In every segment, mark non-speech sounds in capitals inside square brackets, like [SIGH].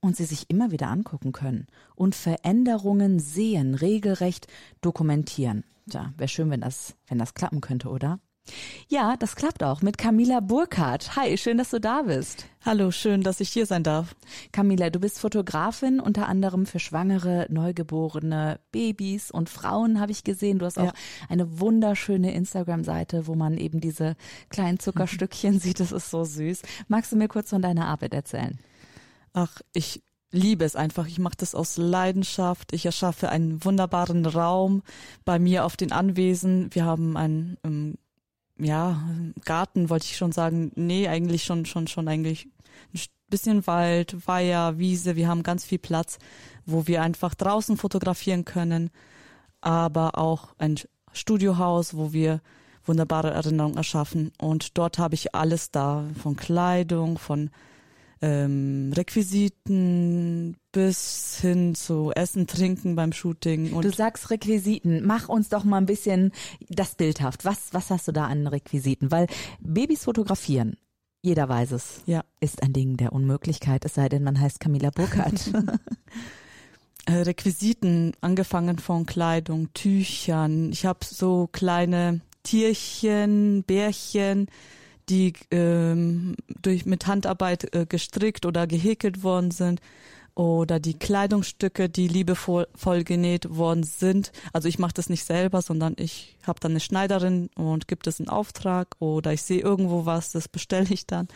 und sie sich immer wieder angucken können und Veränderungen sehen, regelrecht dokumentieren. Tja, wäre schön, wenn das, wenn das klappen könnte, oder? Ja, das klappt auch mit Camila Burkhardt. Hi, schön, dass du da bist. Hallo, schön, dass ich hier sein darf. Camila, du bist Fotografin, unter anderem für schwangere, neugeborene Babys und Frauen, habe ich gesehen. Du hast auch ja. eine wunderschöne Instagram-Seite, wo man eben diese kleinen Zuckerstückchen [LAUGHS] sieht. Das ist so süß. Magst du mir kurz von deiner Arbeit erzählen? Ach, ich liebe es einfach. Ich mache das aus Leidenschaft. Ich erschaffe einen wunderbaren Raum bei mir auf den Anwesen. Wir haben einen ähm, ja, Garten wollte ich schon sagen. Nee, eigentlich schon, schon, schon eigentlich ein bisschen Wald, Weiher, Wiese. Wir haben ganz viel Platz, wo wir einfach draußen fotografieren können. Aber auch ein Studiohaus, wo wir wunderbare Erinnerungen erschaffen. Und dort habe ich alles da, von Kleidung, von ähm, Requisiten bis hin zu Essen, Trinken beim Shooting. Und du sagst Requisiten. Mach uns doch mal ein bisschen das bildhaft. Was, was hast du da an Requisiten? Weil Babys fotografieren, jeder weiß es, ja. ist ein Ding der Unmöglichkeit, es sei denn, man heißt Camilla Burkhardt. [LAUGHS] [LAUGHS] Äh, Requisiten, angefangen von Kleidung, Tüchern. Ich habe so kleine Tierchen, Bärchen, die ähm, durch mit Handarbeit äh, gestrickt oder gehäkelt worden sind oder die Kleidungsstücke, die liebevoll voll genäht worden sind. Also ich mache das nicht selber, sondern ich habe dann eine Schneiderin und gibt es einen Auftrag oder ich sehe irgendwo was, das bestelle ich dann.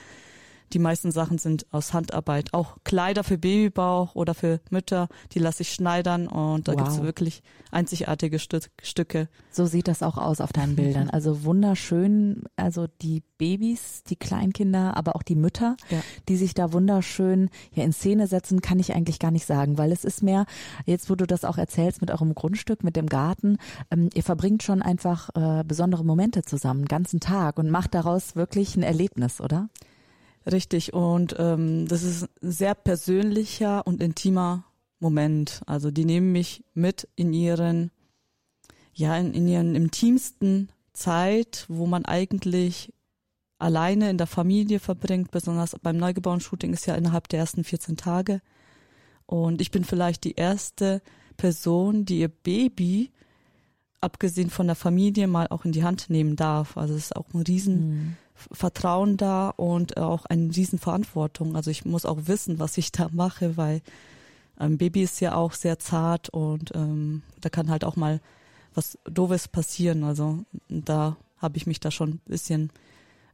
Die meisten Sachen sind aus Handarbeit. Auch Kleider für Babybauch oder für Mütter, die lasse ich schneidern und da wow. gibt's wirklich einzigartige Stück, Stücke. So sieht das auch aus auf deinen Bildern. [LAUGHS] Also wunderschön, also die Babys, die Kleinkinder, aber auch die Mütter, ja. die sich da wunderschön ja in Szene setzen, kann ich eigentlich gar nicht sagen, weil es ist mehr, jetzt wo du das auch erzählst mit eurem Grundstück, mit dem Garten, ähm, ihr verbringt schon einfach äh, besondere Momente zusammen, ganzen Tag und macht daraus wirklich ein Erlebnis, oder? Richtig, und ähm, das ist ein sehr persönlicher und intimer Moment. Also die nehmen mich mit in ihren, ja, in, in ihren intimsten Zeit, wo man eigentlich alleine in der Familie verbringt, besonders beim Neugeborenen-Shooting ist ja innerhalb der ersten 14 Tage. Und ich bin vielleicht die erste Person, die ihr Baby, abgesehen von der Familie, mal auch in die Hand nehmen darf. Also es ist auch ein riesen mhm. Vertrauen da und auch eine Riesenverantwortung. Also ich muss auch wissen, was ich da mache, weil ein Baby ist ja auch sehr zart und ähm, da kann halt auch mal was Doofes passieren. Also da habe ich mich da schon ein bisschen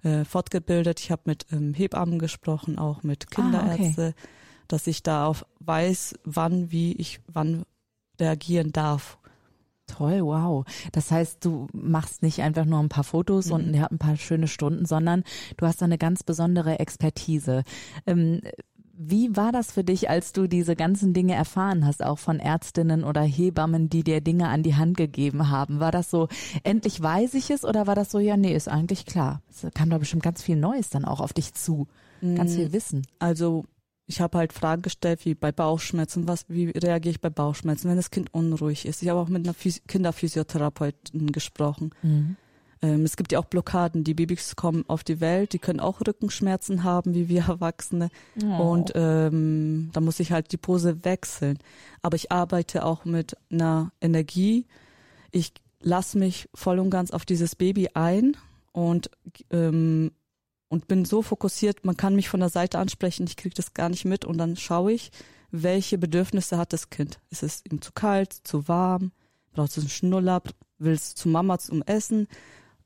äh, fortgebildet. Ich habe mit ähm, Hebammen gesprochen, auch mit Kinderärzte, ah, okay. dass ich da auch weiß, wann, wie ich wann reagieren darf. Toll, wow. Das heißt, du machst nicht einfach nur ein paar Fotos mhm. und ihr habt ein paar schöne Stunden, sondern du hast da eine ganz besondere Expertise. Ähm, wie war das für dich, als du diese ganzen Dinge erfahren hast, auch von Ärztinnen oder Hebammen, die dir Dinge an die Hand gegeben haben? War das so, endlich weiß ich es oder war das so, ja, nee, ist eigentlich klar? Es kam da bestimmt ganz viel Neues dann auch auf dich zu, ganz viel mm, Wissen. Also ich habe halt Fragen gestellt, wie bei Bauchschmerzen, was, wie reagiere ich bei Bauchschmerzen, wenn das Kind unruhig ist. Ich habe auch mit einer Phys Kinderphysiotherapeutin gesprochen. Mhm. Ähm, es gibt ja auch Blockaden. Die Babys kommen auf die Welt, die können auch Rückenschmerzen haben, wie wir Erwachsene. Oh. Und ähm, da muss ich halt die Pose wechseln. Aber ich arbeite auch mit einer Energie. Ich lasse mich voll und ganz auf dieses Baby ein und ähm, und bin so fokussiert, man kann mich von der Seite ansprechen, ich kriege das gar nicht mit und dann schaue ich, welche Bedürfnisse hat das Kind. Ist es ihm zu kalt, zu warm, braucht es einen Schnuller, will es zu Mama zum Essen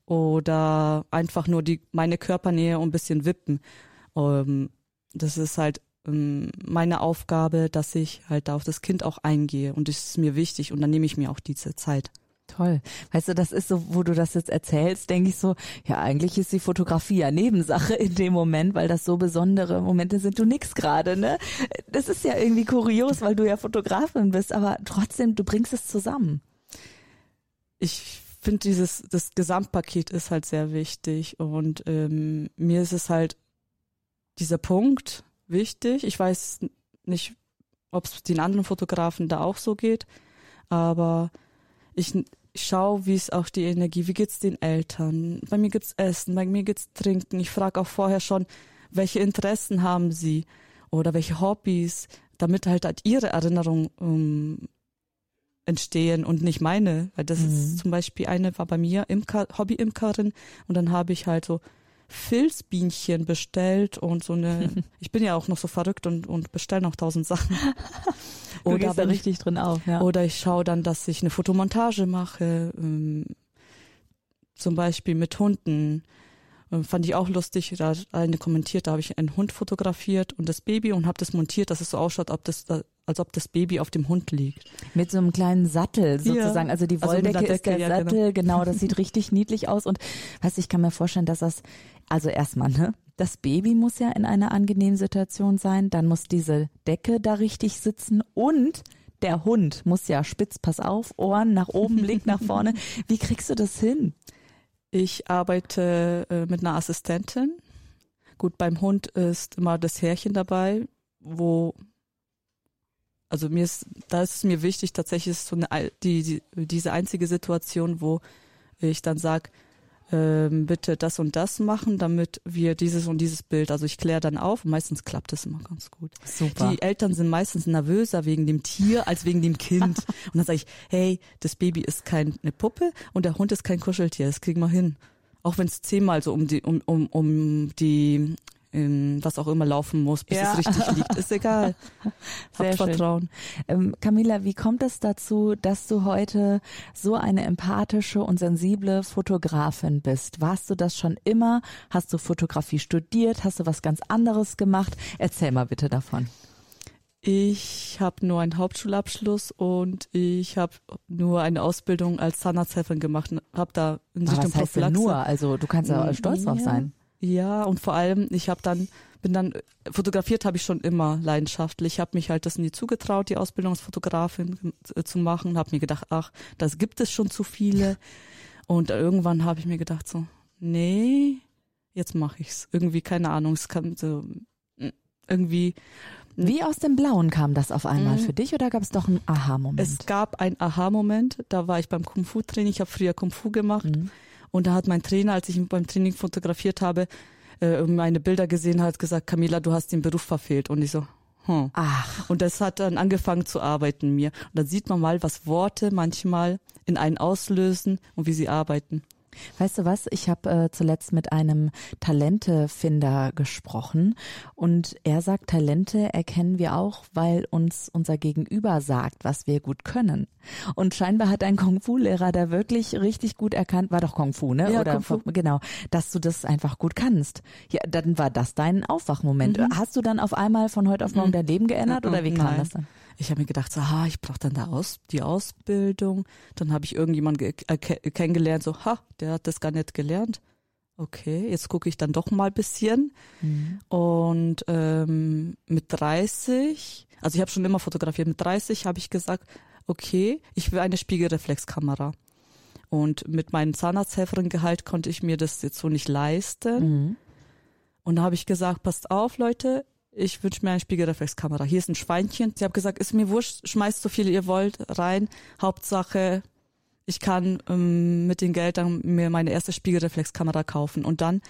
oder einfach nur die meine Körpernähe und ein bisschen wippen. Ähm, das ist halt ähm, meine Aufgabe, dass ich halt da auf das Kind auch eingehe und das ist mir wichtig und dann nehme ich mir auch diese Zeit. Toll. Weißt du, das ist so, wo du das jetzt erzählst, denke ich so, ja, eigentlich ist die Fotografie ja Nebensache in dem Moment, weil das so besondere Momente sind. Du nix gerade, ne? Das ist ja irgendwie kurios, weil du ja Fotografin bist, aber trotzdem, du bringst es zusammen. Ich finde dieses, das Gesamtpaket ist halt sehr wichtig und ähm, mir ist es halt dieser Punkt wichtig. Ich weiß nicht, ob es den anderen Fotografen da auch so geht, aber ich schaue, wie ist auch die Energie, wie geht's den Eltern. Bei mir gibt's Essen, bei mir gibt's Trinken. Ich frage auch vorher schon, welche Interessen haben sie oder welche Hobbys, damit halt, halt ihre Erinnerung ähm, entstehen und nicht meine. Weil das mhm. ist zum Beispiel eine war bei mir Imker, Hobby-Imkerin und dann habe ich halt so Filzbienchen bestellt und so eine, [LAUGHS] ich bin ja auch noch so verrückt und, und bestelle noch tausend Sachen. [LAUGHS] du oder da richtig drin auf, ja. Oder ich schaue dann, dass ich eine Fotomontage mache, ähm, zum Beispiel mit Hunden. Ähm, fand ich auch lustig, da hat eine kommentiert, da habe ich einen Hund fotografiert und das Baby und habe das montiert, dass es so ausschaut, ob das, als ob das Baby auf dem Hund liegt. Mit so einem kleinen Sattel sozusagen. Ja. Also die also Wolldecke also ist der ja, genau. Sattel, genau. genau. Das sieht richtig niedlich aus. Und weißt ich kann mir vorstellen, dass das, also erstmal, ne? Das Baby muss ja in einer angenehmen Situation sein. Dann muss diese Decke da richtig sitzen und der Hund muss ja spitz, pass auf, Ohren nach oben, Blick nach vorne. [LAUGHS] Wie kriegst du das hin? Ich arbeite äh, mit einer Assistentin. Gut, beim Hund ist immer das Härchen dabei, wo also mir ist, da ist es mir wichtig, tatsächlich ist so eine, die, die, diese einzige Situation, wo ich dann sag, ähm, bitte das und das machen, damit wir dieses und dieses Bild, also ich kläre dann auf und meistens klappt das immer ganz gut. Super. Die Eltern sind meistens nervöser wegen dem Tier als wegen dem Kind. [LAUGHS] und dann sage ich, hey, das Baby ist keine Puppe und der Hund ist kein Kuscheltier, das kriegen wir hin. Auch wenn es zehnmal so um die, um, um, um die in was auch immer laufen muss, bis ja. es richtig liegt. Ist egal. [LAUGHS] Sehr Hab Vertrauen. Ähm, Camilla, wie kommt es dazu, dass du heute so eine empathische und sensible Fotografin bist? Warst du das schon immer? Hast du Fotografie studiert? Hast du was ganz anderes gemacht? Erzähl mal bitte davon. Ich habe nur einen Hauptschulabschluss und ich habe nur eine Ausbildung als Zahnarzthelferin gemacht. Habe da in Richtung was heißt denn nur? Also du kannst ja stolz drauf sein. Ja, und vor allem, ich habe dann, bin dann, fotografiert habe ich schon immer leidenschaftlich. Ich habe mich halt das nie zugetraut, die Ausbildung als Fotografin äh, zu machen. Habe mir gedacht, ach, das gibt es schon zu viele. Und irgendwann habe ich mir gedacht so, nee, jetzt mache ich's. Irgendwie, keine Ahnung, es kam so, mm, irgendwie. Wie aus dem Blauen kam das auf einmal mhm. für dich oder gab es doch einen Aha-Moment? Es gab einen Aha-Moment, da war ich beim Kung-Fu-Training, ich habe früher Kung-Fu gemacht. Mhm. Und da hat mein Trainer, als ich ihn beim Training fotografiert habe, äh, meine Bilder gesehen hat, gesagt, Camila, du hast den Beruf verfehlt. Und ich so, hm. Ach. Und das hat dann angefangen zu arbeiten mir. Und da sieht man mal, was Worte manchmal in einen auslösen und wie sie arbeiten. Weißt du was? Ich habe äh, zuletzt mit einem Talentefinder gesprochen und er sagt, Talente erkennen wir auch, weil uns unser Gegenüber sagt, was wir gut können. Und scheinbar hat ein Kung-Fu-Lehrer da wirklich richtig gut erkannt, war doch Kung-Fu, ne? Ja, Oder Kung Fu. genau, dass du das einfach gut kannst. Ja, dann war das dein Aufwachmoment. Mhm. Hast du dann auf einmal von heute auf morgen mhm. dein Leben geändert oder wie kam Nein. das dann? Ich habe mir gedacht, so, ha, ich brauche dann da aus, die Ausbildung. Dann habe ich irgendjemanden äh, kennengelernt, so, ha, der hat das gar nicht gelernt. Okay, jetzt gucke ich dann doch mal ein bisschen. Mhm. Und ähm, mit 30, also ich habe schon immer fotografiert, mit 30 habe ich gesagt, okay, ich will eine Spiegelreflexkamera. Und mit meinem Zahnarzthelferin-Gehalt konnte ich mir das jetzt so nicht leisten. Mhm. Und da habe ich gesagt, passt auf, Leute, ich wünsche mir eine Spiegelreflexkamera. Hier ist ein Schweinchen. Sie haben gesagt, ist mir wurscht, schmeißt so viel ihr wollt rein. Hauptsache, ich kann ähm, mit dem Geld dann mir meine erste Spiegelreflexkamera kaufen. Und dann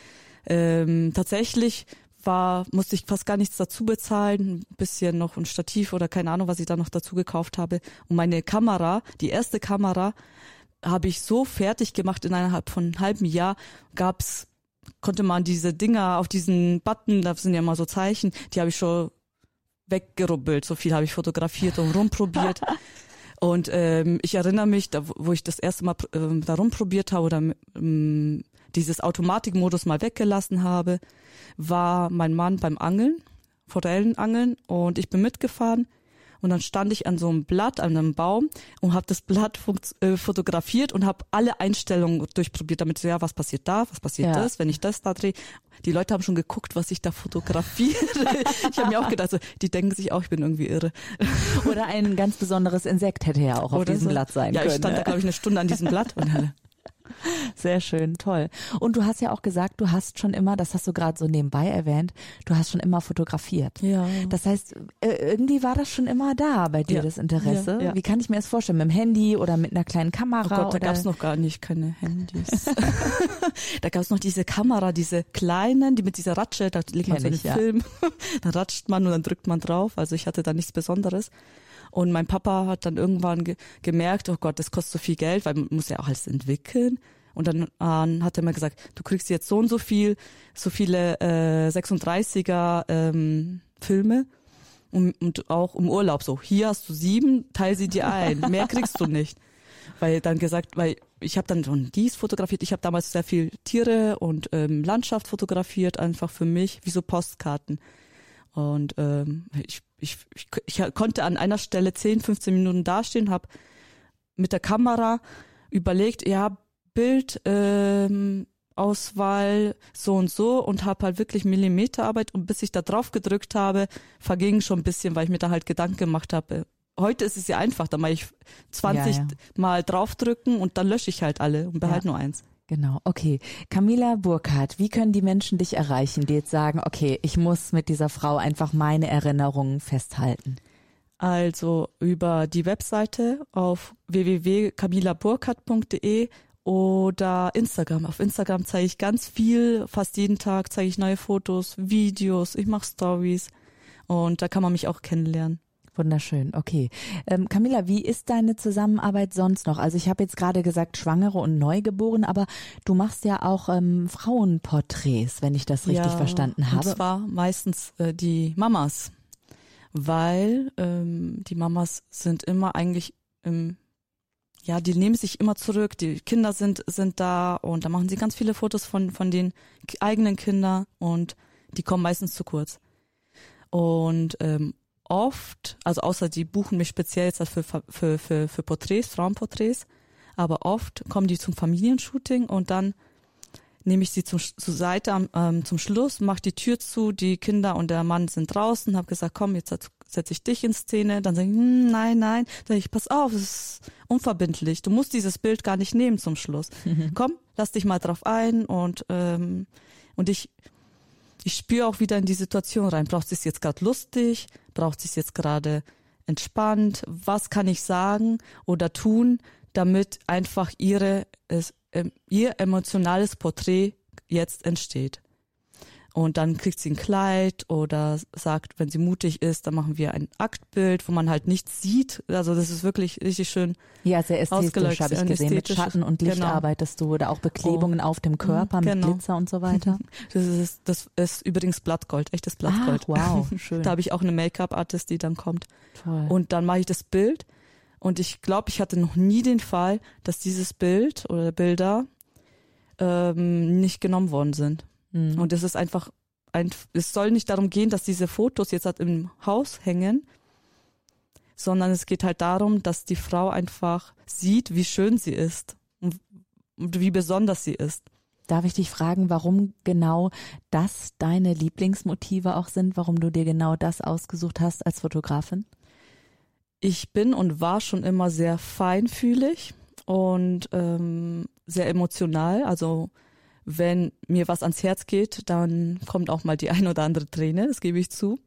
ähm, tatsächlich war, musste ich fast gar nichts dazu bezahlen, ein bisschen noch ein Stativ oder keine Ahnung, was ich da noch dazu gekauft habe. Und meine Kamera, die erste Kamera, habe ich so fertig gemacht innerhalb von einem halben Jahr, gab's konnte man diese Dinger auf diesen Button, da sind ja mal so Zeichen, die habe ich schon weggerubbelt. So viel habe ich fotografiert und rumprobiert. [LAUGHS] und ähm, ich erinnere mich, da, wo ich das erste Mal ähm, da rumprobiert habe oder ähm, dieses Automatikmodus mal weggelassen habe, war mein Mann beim Angeln, Forellenangeln und ich bin mitgefahren Und dann stand ich an so einem Blatt, an einem Baum und habe das Blatt äh, fotografiere und habe alle Einstellungen durchprobiert, damit so, ja, was passiert da, was passiert ja. das, wenn ich das da drehe. Die Leute haben schon geguckt, was ich da fotografiere. [LAUGHS] ich habe mir auch gedacht, so, die denken sich auch, ich bin irgendwie irre. Oder ein ganz besonderes Insekt hätte ja auch auf Oder diesem so. Blatt sein ja, können. Ja, ich stand da, glaube ich, eine Stunde an diesem Blatt und sehr schön, toll. Und du hast ja auch gesagt, du hast schon immer, das hast du gerade so nebenbei erwähnt, du hast schon immer fotografiert. Ja. Das heißt, äh, irgendwie war das schon immer da bei dir, ja. das Interesse. Ja, ja. Wie kann ich mir das vorstellen? Mit dem Handy oder mit einer kleinen Kamera? Oh Gott, da gab es noch gar nicht keine Handys. [LAUGHS] da gab es noch diese Kamera, diese kleinen, die mit dieser Ratsche, da legt man so einen ich, Film, [LAUGHS] dann ratscht man und dann drückt man drauf. Also ich hatte da nichts Besonderes. Und mein Papa hat dann irgendwann ge gemerkt, oh Gott, das kostet so viel Geld, weil man muss ja auch alles entwickeln. Und dann äh, hat er mir gesagt, du kriegst jetzt so und so viel, so viele äh, 36er ähm, Filme und, und auch im Urlaub so. Hier hast du sieben, teil sie dir ein. [LAUGHS] Mehr kriegst du nicht. Weil dann gesagt, weil ich habe dann schon dies fotografiert. Ich habe damals sehr viel Tiere und ähm, Landschaft fotografiert, einfach für mich, wie so Postkarten. Und ähm, ich, ich, ich, ich konnte an einer Stelle 10, 15 Minuten dastehen, habe mit der Kamera überlegt, ja, Bild, ähm, Auswahl so und so und habe halt wirklich Millimeterarbeit und bis ich da drauf gedrückt habe, verging schon ein bisschen, weil ich mir da halt Gedanken gemacht habe. Heute ist es ja einfach, da mache ich 20 ja, ja. Mal draufdrücken und dann lösche ich halt alle und behalte ja. nur eins. Genau, okay. Camila Burkhardt, wie können die Menschen dich erreichen, die jetzt sagen, okay, ich muss mit dieser Frau einfach meine Erinnerungen festhalten? Also über die Webseite auf www.camilaburkhardt.de oder Instagram. Auf Instagram zeige ich ganz viel, fast jeden Tag zeige ich neue Fotos, Videos, ich mache Stories und da kann man mich auch kennenlernen. Wunderschön, okay. Ähm, Camilla, wie ist deine Zusammenarbeit sonst noch? Also ich habe jetzt gerade gesagt Schwangere und Neugeborene, aber du machst ja auch ähm, Frauenporträts, wenn ich das richtig ja, verstanden habe. Und zwar meistens äh, die Mamas, weil ähm, die Mamas sind immer eigentlich im ja, die nehmen sich immer zurück, die Kinder sind, sind da und da machen sie ganz viele Fotos von, von den eigenen Kindern und die kommen meistens zu kurz. Und ähm, oft, also außer die buchen mich speziell jetzt für, für, für, für Porträts, Frauenporträts, aber oft kommen die zum Familienshooting und dann nehme ich sie zum, zur Seite ähm, zum Schluss, mache die Tür zu, die Kinder und der Mann sind draußen, habe gesagt, komm, jetzt setze ich dich in Szene, dann sagen, hm, nein, nein, dann sage ich, pass auf, es ist unverbindlich, du musst dieses Bild gar nicht nehmen zum Schluss. Mhm. [LAUGHS] Komm, lass dich mal drauf ein und ähm, und ich ich spüre auch wieder in die Situation rein. Braucht es jetzt gerade lustig? Braucht es jetzt gerade entspannt? Was kann ich sagen oder tun, damit einfach ihre, es, äh, ihr emotionales Porträt jetzt entsteht? Und dann kriegt sie ein Kleid oder sagt, wenn sie mutig ist, dann machen wir ein Aktbild, wo man halt nichts sieht. Also das ist wirklich richtig schön. Ja, sehr ästhetisch habe ich gesehen. Mit Schatten und Licht genau. arbeitest du oder auch Beklebungen oh. auf dem Körper genau. mit Glitzer und so weiter. [LAUGHS] Das ist, das ist übrigens Blattgold, echtes Blattgold. Ah, wow, [LAUGHS] schön. Da habe ich auch eine Make-up-Artist, die dann kommt. Toll. Und dann mache ich das Bild. Und ich glaube, ich hatte noch nie den Fall, dass dieses Bild oder Bilder ähm, nicht genommen worden sind. Mhm. Und es ist einfach ein, es soll nicht darum gehen, dass diese Fotos jetzt halt im Haus hängen, sondern es geht halt darum, dass die Frau einfach sieht, wie schön sie ist und, und wie besonders sie ist. Darf ich dich fragen, warum genau das deine Lieblingsmotive auch sind, warum du dir genau das ausgesucht hast als Fotografin? Ich bin und war schon immer sehr feinfühlig und ähm, sehr emotional. Also wenn mir was ans Herz geht, dann kommt auch mal die [LAUGHS] ein oder andere Träne, das gebe ich zu.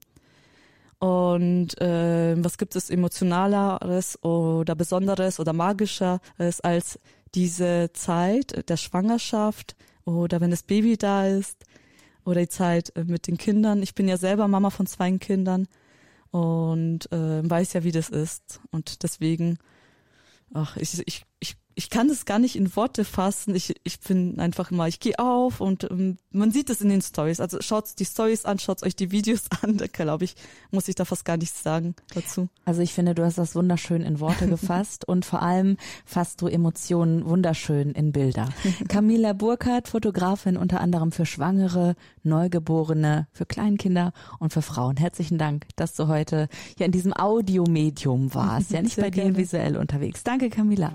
Und äh, was gibt es emotionaleres oder besonderes oder magischeres als diese Zeit der Schwangerschaft oder wenn das Baby da ist oder die Zeit äh, mit den Kindern. Ich bin ja selber Mama von zwei Kindern und äh, weiß ja, wie das ist. Und deswegen, ach, ich, ich, ich ich kann das gar nicht in Worte fassen. Ich, ich bin einfach immer, ich gehe auf und ähm, man sieht es in den Stories. Also schaut die Stories an, schaut euch die Videos [LAUGHS] an. Da glaube ich, muss ich da fast gar nichts sagen dazu. Also ich finde, du hast das wunderschön in Worte [LAUGHS] gefasst und vor allem fasst du Emotionen wunderschön in Bilder. [LAUGHS] Camilla Burkhardt, Fotografin unter anderem für Schwangere, Neugeborene, für Kleinkinder und für Frauen. Herzlichen Dank, dass du heute hier in diesem Audiomedium warst, ja nicht Sehr bei dir visuell unterwegs. Danke, Camilla.